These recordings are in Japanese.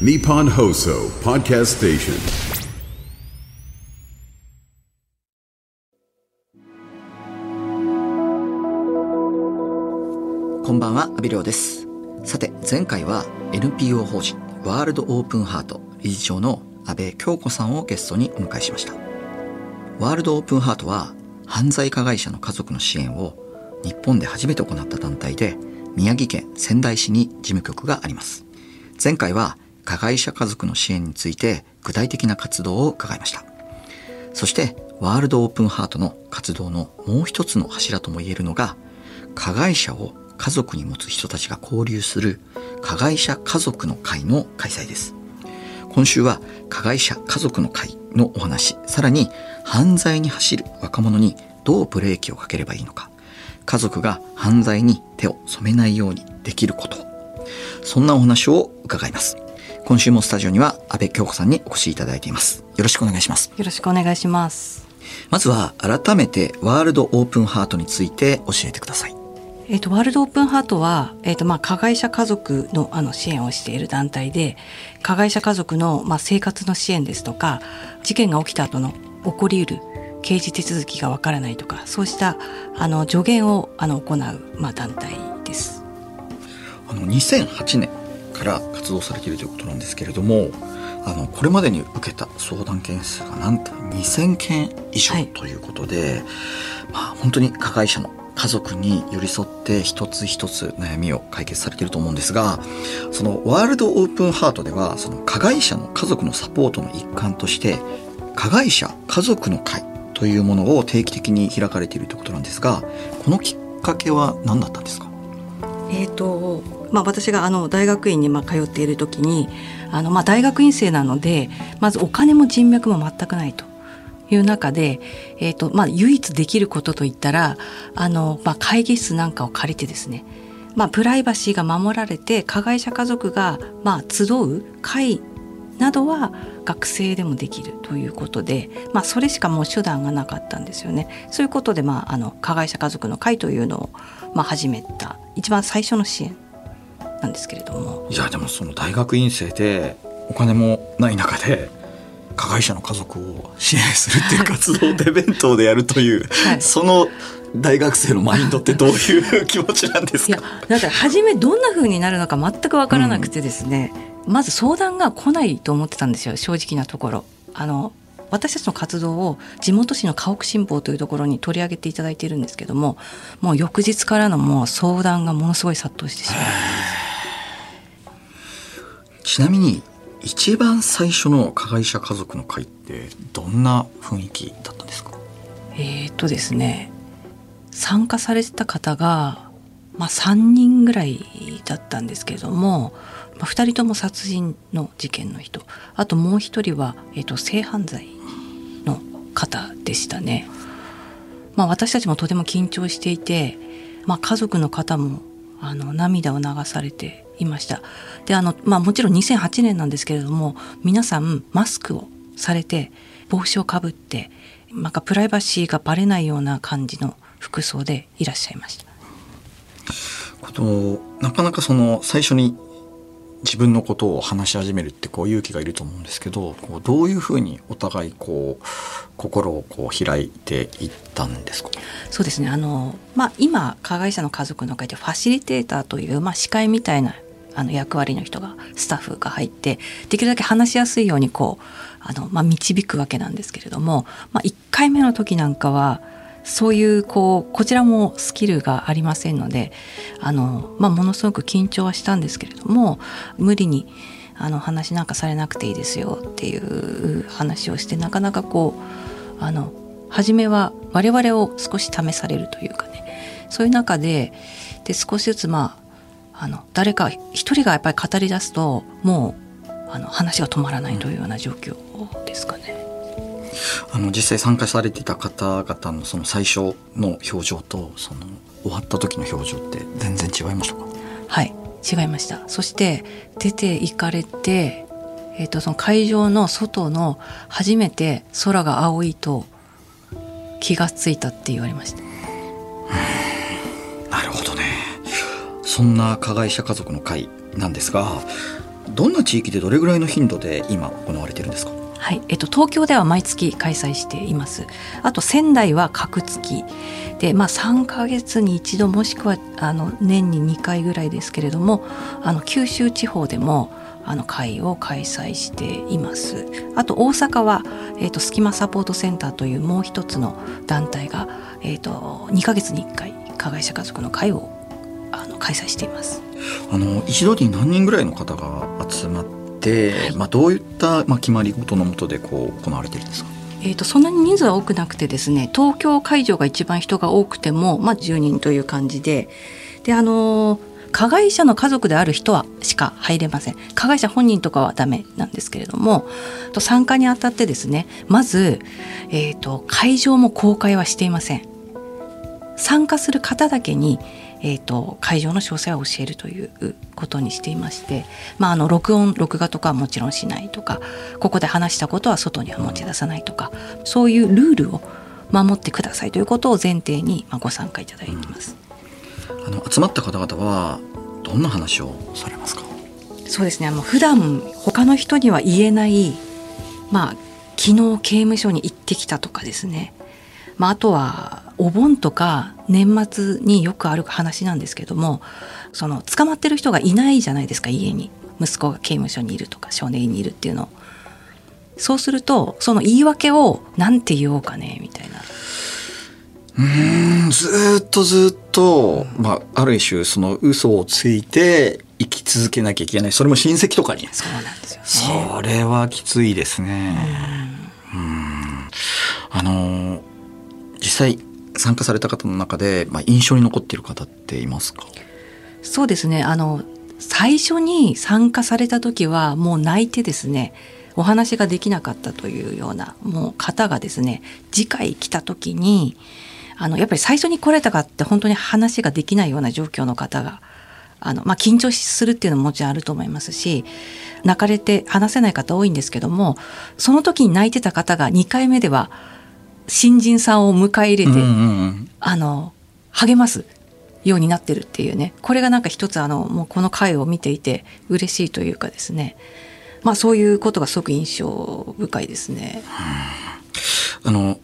Nippon Hoso Podcast Station. こんばんは、阿部亮です。さて、前回は NPO 法人ワールドオープンハート理事長の安倍京子さんをゲストにお迎えしました。ワールドオープンハートは犯罪加害者の家族の支援を日本で初めて行った団体で宮城県仙台市に事務局があります。前回は加害者家族の支援について具体的な活動を伺いました。そしてワールドオープンハートの活動のもう一つの柱とも言えるのが加害者を家族に持つ人たちが交流する加害者家族の会の開催です。今週は加害者家族の会のお話、さらに犯罪に走る若者にどうブレーキをかければいいのか、家族が犯罪に手を染めないようにできること、そんなお話を伺います。今週もスタジオには安倍京子さんにお越しいただいています。よろしくお願いします。よろしくお願いします。まずは改めてワールドオープンハートについて教えてください。えっ、とワールドオープンハートはえっ、とまあ加害者家族のあの支援をしている団体で、加害者家族のまあ生活の支援ですとか、事件が起きた後の起こりうる刑事手続きがわからないとか、そうしたあの助言をあの行うまあ団体です。あの2008年から活動されているということなんですけれどもあのこれまでに受けた相談件数がなんと2000件以上はい。ということで、まあ本当に加害者の家族に寄り添って一つ一つ悩みを解決されていると思うんですがそのワールドオープンハートではその加害者の家族のサポートの一環として加害者家族の会というものを定期的に開かれているということなんですがこのきっかけは何だったんですか？えーとまあ、私があの大学院にまあ通っている時にあのまあ大学院生なのでまずお金も人脈も全くないという中で、えーとまあ、唯一できることといったらあの、まあ、会議室なんかを借りてですね、まあ、プライバシーが守られて加害者家族がまあ集う会などは学生でもできるということで、まあ、それしかもう手段がなかったんですよね。そういうことで、まあ、あの加害者家族の会というのを、まあ、始めた一番最初の支援なんですけれども。いやでもその大学院生でお金もない中で加害者の家族を支援するっていう活動で弁当でやるという、はいその大学生のマインドってどういう気持ちなんですいやかだから初めどんな風になるのか全く分からなくてですね、まず相談が来ないと思ってたんですよ正直なところ。あの私たちの活動を地元紙の家屋新報というところに取り上げていただいているんですけどももう翌日からのもう相談がものすごい殺到してしまうちなみに一番最初の加害者家族の会ってどんな雰囲気だったんですか？えーとですね参加されてた方が、まあ、3人ぐらいだったんですけれども、まあ、2人とも殺人の事件の人あともう1人は、えー、と性犯罪の方でしたね。まあ、私たちもとても緊張していて、まあ、家族の方もあの涙を流されていました。であの、まあ、もちろん2008年なんですけれども皆さんマスクをされて帽子をかぶってなんかプライバシーがバレないような感じの服装でいらっしゃいました。ことなかなかその最初に自分のことを話し始めるってこう勇気がいると思うんですけどこうどういうふうにお互いこう心をこう開いていったんですか？そうですねあの、まあ、今加害者の家族の会でファシリテーターという、まあ、司会みたいなあの役割の人がスタッフが入ってできるだけ話しやすいようにこうあの、まあ、導くわけなんですけれども、まあ、1回目の時なんかはそういうこうこちらもスキルがありませんのであの、まあ、ものすごく緊張はしたんですけれども無理にあの話なんかされなくていいですよっていう話をしてなかなかこうあの初めは我々を少し試されるというかねそういう中でで少しずつまああの誰か一人がやっぱり語り出すともうあの話が止まらないというような状況ですかね。あの実際参加されてた方々のその最初の表情とその終わった時の表情って全然違いましたか？はい違いました。そして出て行かれて、えー、とその会場の外の初めて空が青いと気がついたって言われました。なるほどねそんな加害者家族の会なんですがどんな地域でどれぐらいの頻度で今行われてるんですか？はい、えっと、東京では毎月開催しています。あと仙台は各月で、まあ、3ヶ月に一度もしくはあの年に2回ぐらいですけれどもあの九州地方でもあの会を開催しています。あと大阪は、えっと、隙間サポートセンターというもう一つの団体が、えっと、2ヶ月に1回加害者家族の会をあの開催しています。あの一度に何人ぐらいの方が集まって、まあ、どういった、まあ、決まり事のもとでこう行われてるんですか？えー、とそんなに人数は多くなくてですね東京会場が一番人が多くても、まあ、10人という感じでであのー加害者の家族である人はしか入れません。加害者本人とかはダメなんですけれどもと参加にあたってですねまず、えー、と会場も公開はしていません。参加する方だけに、えー、と会場の詳細を教えるということにしていまして、まあ、あの録音録画とかはもちろんしないとかここで話したことは外には持ち出さないとかそういうルールを守ってくださいということを前提に、まあ、ご参加いただいています。あの集まった方々はどんな話をされますか？そうですね。あの普段他の人には言えない、まあ、昨日刑務所に行ってきたとかですね、まあ、あとはお盆とか年末によくある話なんですけどもその捕まってる人がいないじゃないですか家に。息子が刑務所にいるとか少年院にいるっていうの。をそうするとその言い訳をなんて言おうかねみたいな。うんずーっとずーっと、まあ、ある種その嘘をついて生き続けなきゃいけない。それも親戚とかに。そうなんですよね。それはきついですね。うん。あの実際参加された方の中で、まあ、印象に残っている方っていますか？そうですね。あの最初に参加された時はもう泣いてですねお話ができなかったというようなもう方がですね次回来た時にあのやっぱり最初に来られたかって本当に話ができないような状況の方があの、まあ、緊張するっていうのももちろんあると思いますし泣かれて話せない方多いんですけどもその時に泣いてた方が2回目では新人さんを迎え入れて、うんうんうん。あの励ますようになってるっていうね。これがなんか一つあのもうこの回を見ていて嬉しいというかですね。まあそういうことがすごく印象深いですね。あの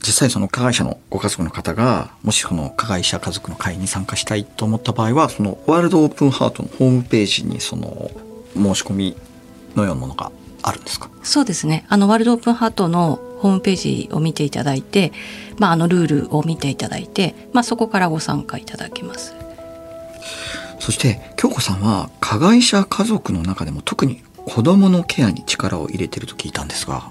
実際その加害者のご家族の方がもしその加害者家族の会に参加したいと思った場合はそのワールドオープンハートのホームページにその申し込みのようなものがあるんですか？そうですね。あのワールドオープンハートのホームページを見ていただいて、まあ、あのルールを見ていただいて、まあ、そこからご参加いただけます。そして京子さんは加害者家族の中でも特に子供のケアに力を入れてると聞いたんですが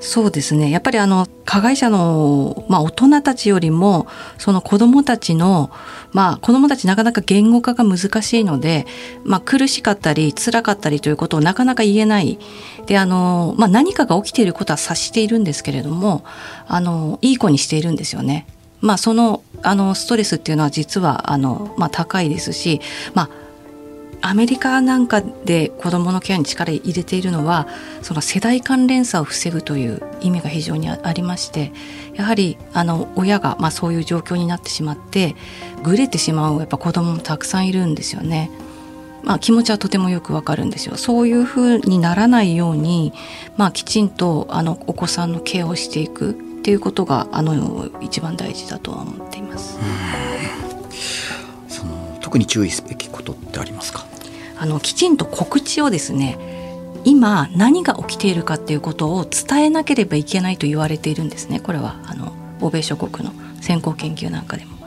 そうですねやっぱりあの加害者の、まあ、大人たちよりもその子どもたちの、まあ、子どもたちなかなか言語化が難しいので、まあ、苦しかったり辛かったりということをなかなか言えないであの、まあ、何かが起きていることは察しているんですけれどもあのいい子にしているんですよね。まあ、そのあのストレスっていうのは実はあの、まあ、高いですし、まあ、アメリカなんかで子どものケアに力入れているのはその世代間連鎖を防ぐという意味が非常にありましてやはりあの親がまあそういう状況になってしまってぐれてしまうやっぱ子どももたくさんいるんですよね。まあ、気持ちはとてもよくわかるんですよ。そういうふうにならないように、まあ、きちんとあのお子さんのケアをしていくっていうことがあの一番大事だとは思っています。その特に注意すべきことってありますか？あのきちんと告知をですね今何が起きているかっていうことを伝えなければいけないと言われているんですねこれはあの欧米諸国の先行研究なんかでも。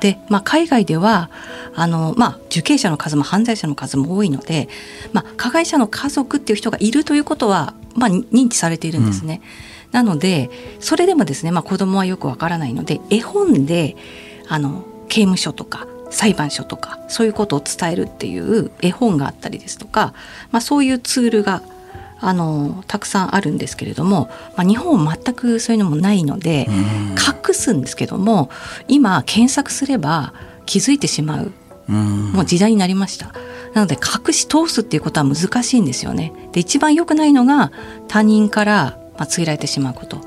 で、まあ、海外ではあの、まあ、受刑者の数も犯罪者の数も多いので、まあ、加害者の家族っていう人がいるということは、まあ、認知されているんですね。なのでそれでもですね、まあ、子供はよくわからないので絵本であの刑務所とか裁判所とかそういうことを伝えるっていう絵本があったりですとか、まあ、そういうツールがあのたくさんあるんですけれども、まあ、日本は全くそういうのもないので隠すんですけども今検索すれば気づいてしまうもう時代になりました。なので隠し通すっていうことは難しいんですよね。で一番良くないのが他人からまあ告げられてしまうこと。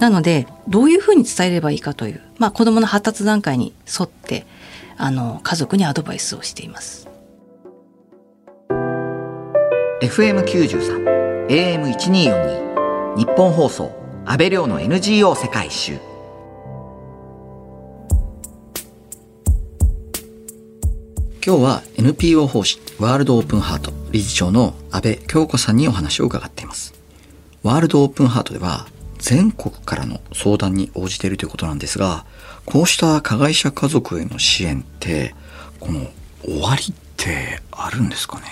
なのでどういうふうに伝えればいいかという、まあ、子どもの発達段階に沿ってあの家族にアドバイスをしています。FM93 AM1242 日本放送安倍亮の NGO 世界一周今日は NPO 法人ワールドオープンハート理事長の安倍京子さんにお話を伺っていますワールドオープンハートでは全国からの相談に応じているということなんですがこうした加害者家族への支援ってこの終わりってあるんですかね？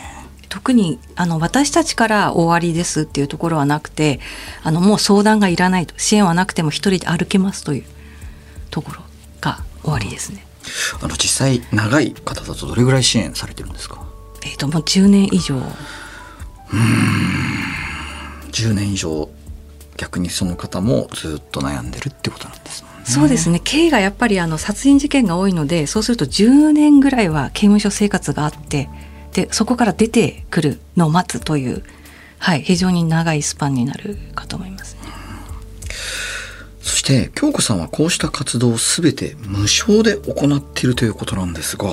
特にあの私たちから終わりですっていうところはなくてあのもう相談がいらないと支援はなくても一人で歩けますというところが終わりですね。あの実際長い方だとどれぐらい支援されてるんですか？えっ、ともう10年以上。10年以上逆にその方もずっと悩んでるってことなんですね。そうですね。刑がやっぱりあの殺人事件が多いのでそうすると10年ぐらいは刑務所生活があってでそこから出てくるのを待つという、はい、非常に長いスパンになるかと思いますね。そして京子さんはこうした活動を全て無償で行っているということなんですが、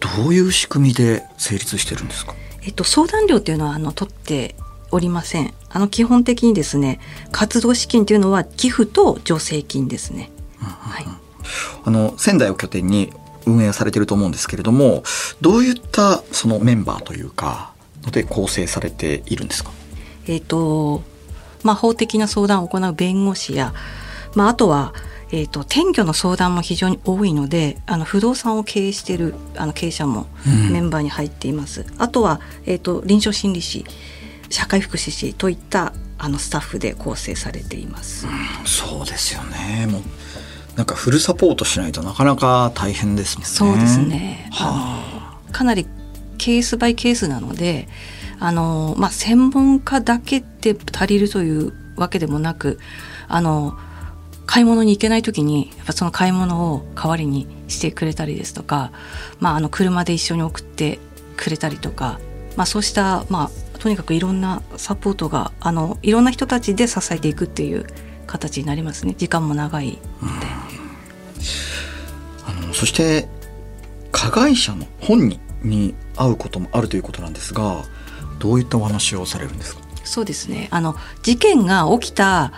どういう仕組みで成立してるんですか？えっと、相談料っていうのはあの取っておりません。あの基本的にですね活動資金というのは寄付と助成金ですね。はい、あの仙台を拠点に運営されていると思うんですけれどもどういったそのメンバーというかので構成されているんですか？えっとまあ、法的な相談を行う弁護士や、まあ、あとは、えーと、転居の相談も非常に多いのであの不動産を経営しているあの経営者もメンバーに入っています。うん、あとは、えーと、臨床心理士社会福祉士といったあのスタッフで構成されています。うん、そうですよねもうなんかフルサポートしないとなかなか大変ですもんね。そうですね。はあ、かなりケースバイケースなのであの、まあ、専門家だけで足りるというわけでもなくあの買い物に行けない時にやっぱその買い物を代わりにしてくれたりですとか、まあ、あの車で一緒に送ってくれたりとか、まあ、そうした、まあ、とにかくいろんなサポートがあのいろんな人たちで支えていくっていう形になりますね。時間も長い。ので。あのそして加害者の本人に会うこともあるということなんですがどういったお話をされるんですか？そうですね。あの事件が起きた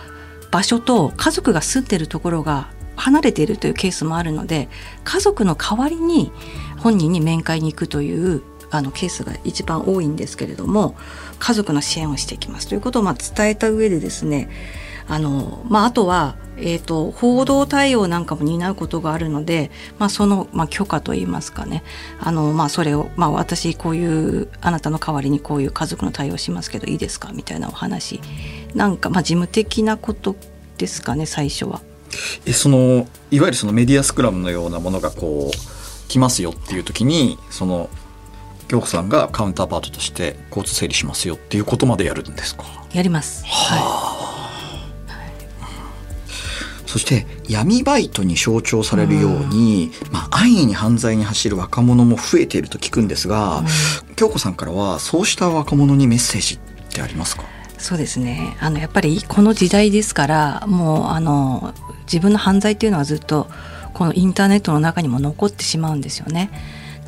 場所と家族が住んでるところが離れているというケースもあるので家族の代わりに本人に面会に行くというあのケースが一番多いんですけれども家族の支援をしていきますということをまあ伝えた上でですねあの、まあ、あとはえーと、報道対応なんかも担うことがあるので、まあ、その、まあ、許可といいますかねあの、まあ、それを、まあ、私こういうあなたの代わりにこういう家族の対応しますけどいいですかみたいなお話なんか、まあ、事務的なことですかね最初は。えそのいわゆるそのメディアスクラムのようなものがこう来ますよっていう時にその京子さんがカウンターパートとして交通整理しますよっていうことまでやるんですか？やります。はあ、はいそして闇バイトに象徴されるように、うん、まあ、安易に犯罪に走る若者も増えていると聞くんですが、うん、京子さんからはそうした若者にメッセージってありますか？そうですね。あのやっぱりこの時代ですからもうあの自分の犯罪っていうのはずっとこのインターネットの中にも残ってしまうんですよね。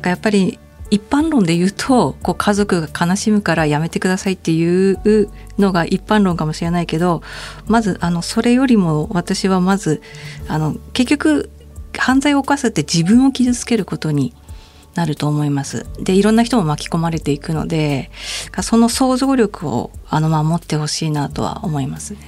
やっぱり一般論で言うとこう家族が悲しむからやめてくださいっていうのが一般論かもしれないけどまずあのそれよりも私はまずあの結局犯罪を犯すって自分を傷つけることになると思います。でいろんな人も巻き込まれていくのでその想像力をあの守ってほしいなとは思いますね。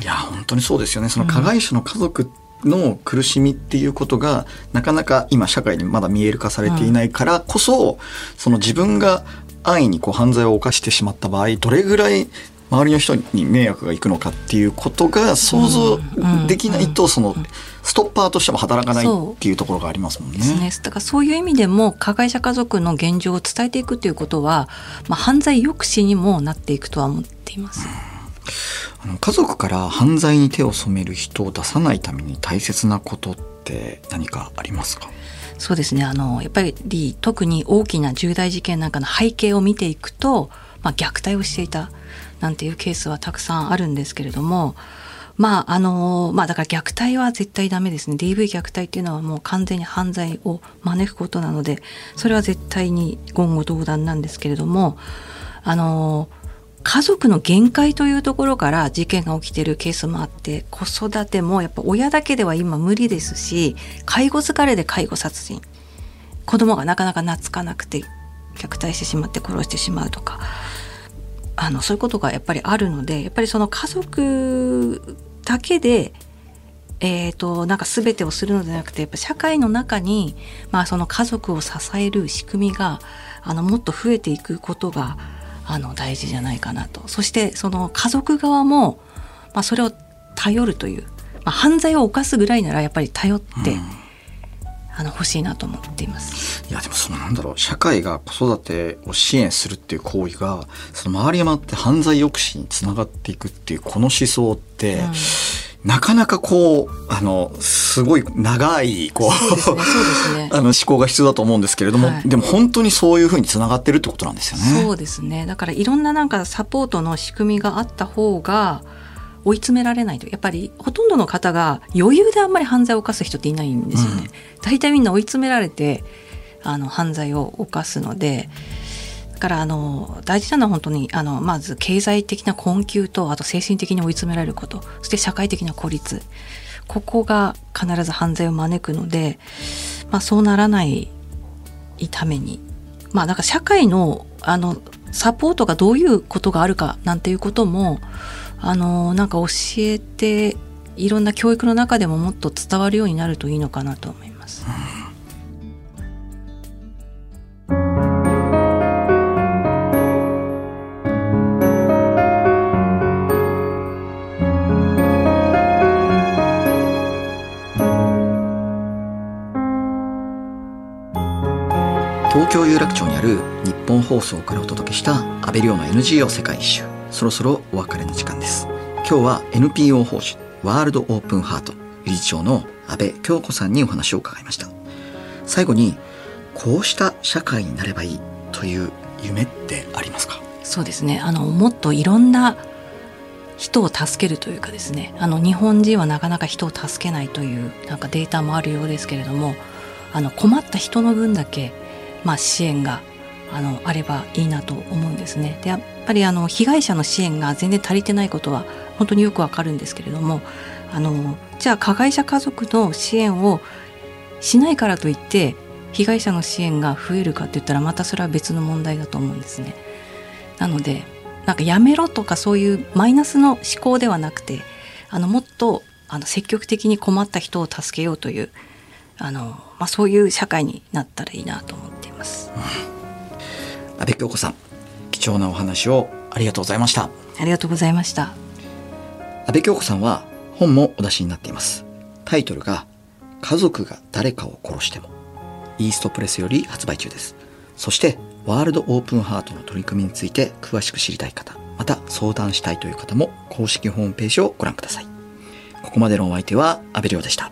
いや本当にそうですよねその加害者の家族っの苦しみっていうことがなかなか今社会にまだ見える化されていないからこそ、うん、その自分が安易にこう犯罪を犯してしまった場合どれぐらい周りの人に迷惑がいくのかっていうことが想像できないとそのストッパーとしても働かないっていうところがありますもんね。ね。だからそういう意味でも加害者家族の現状を伝えていくということは、まあ、犯罪抑止にもなっていくとは思っています。うんあの家族から犯罪に手を染める人を出さないために大切なことって何かありますか？そうですねあのやっぱり特に大きな重大事件なんかの背景を見ていくと、まあ、虐待をしていたなんていうケースはたくさんあるんですけれどもまあ、あの、まあだから虐待は絶対ダメですね。DV 虐待っていうのはもう完全に犯罪を招くことなので、それは絶対に言語道断なんですけれども、あの、家族の限界というところから事件が起きてるケースもあって子育てもやっぱ親だけでは今無理ですし介護疲れで介護殺人。子供がなかなか懐かなくて虐待してしまって殺してしまうとか。あのそういうことがやっぱりあるのでやっぱりその家族だけでえーと、なんか全てをするのではなくてやっぱ社会の中に、まあ、その家族を支える仕組みがあのもっと増えていくことがあの大事じゃないかなと。そしてその家族側も、まあ、それを頼るという、まあ、犯罪を犯すぐらいならやっぱり頼って、うん、あの欲しいなと思っています。いやでもそのなんだろう社会が子育てを支援するっていう行為がその周り回って犯罪抑止につながっていくっていうこの思想って、うんなかなかこう、あの、すごい長い、こう、うねね、あの思考が必要だと思うんですけれども、はい、でも本当にそういうふうにつながってるってことなんですよね。そうですね。だからいろんななんかサポートの仕組みがあった方が、追い詰められないとやっぱりほとんどの方が余裕であんまり犯罪を犯す人っていないんですよね。うん、大体みんな追い詰められてあの犯罪を犯すのでからあの大事なのは本当にあのまず経済的な困窮とあと精神的に追い詰められること。そして社会的な孤立。ここが必ず犯罪を招くので、まあ、そうならないために。まあなんか社会のあのサポートがどういうことがあるかなんていうこともあのなんか教えていろんな教育の中でももっと伝わるようになるといいのかなと思います。うん京有楽町にある日本放送からお届けした安倍亮の NGO 世界一周。そろそろお別れの時間です。今日は NPO 法人ワールドオープンハート理事長の安倍京子さんにお話を伺いました。最後にこうした社会になればいいという夢ってありますか？そうですね。あのもっといろんな人を助けるというかですね。あの日本人はなかなか人を助けないというなんかデータもあるようですけれどもあの困った人の分だけまあ、支援があのあればいいなと思うんですね。でやっぱりあの被害者の支援が全然足りてないことは本当によくわかるんですけれどもあのじゃあ加害者家族の支援をしないからといって被害者の支援が増えるかって言ったらまたそれは別の問題だと思うんですね。なのでなんかやめろとかそういうマイナスの思考ではなくてあのもっとあの積極的に困った人を助けようというあの、まあ、そういう社会になったらいいなと思っています、うん、安倍京子さん貴重なお話をありがとうございました。ありがとうございました。安倍京子さんは本もお出しになっています。タイトルが家族が誰かを殺してもイーストプレスより発売中です。そしてワールドオープンハートの取り組みについて詳しく知りたい方また相談したいという方も公式ホームページをご覧ください。ここまでのお相手は安倍亮でした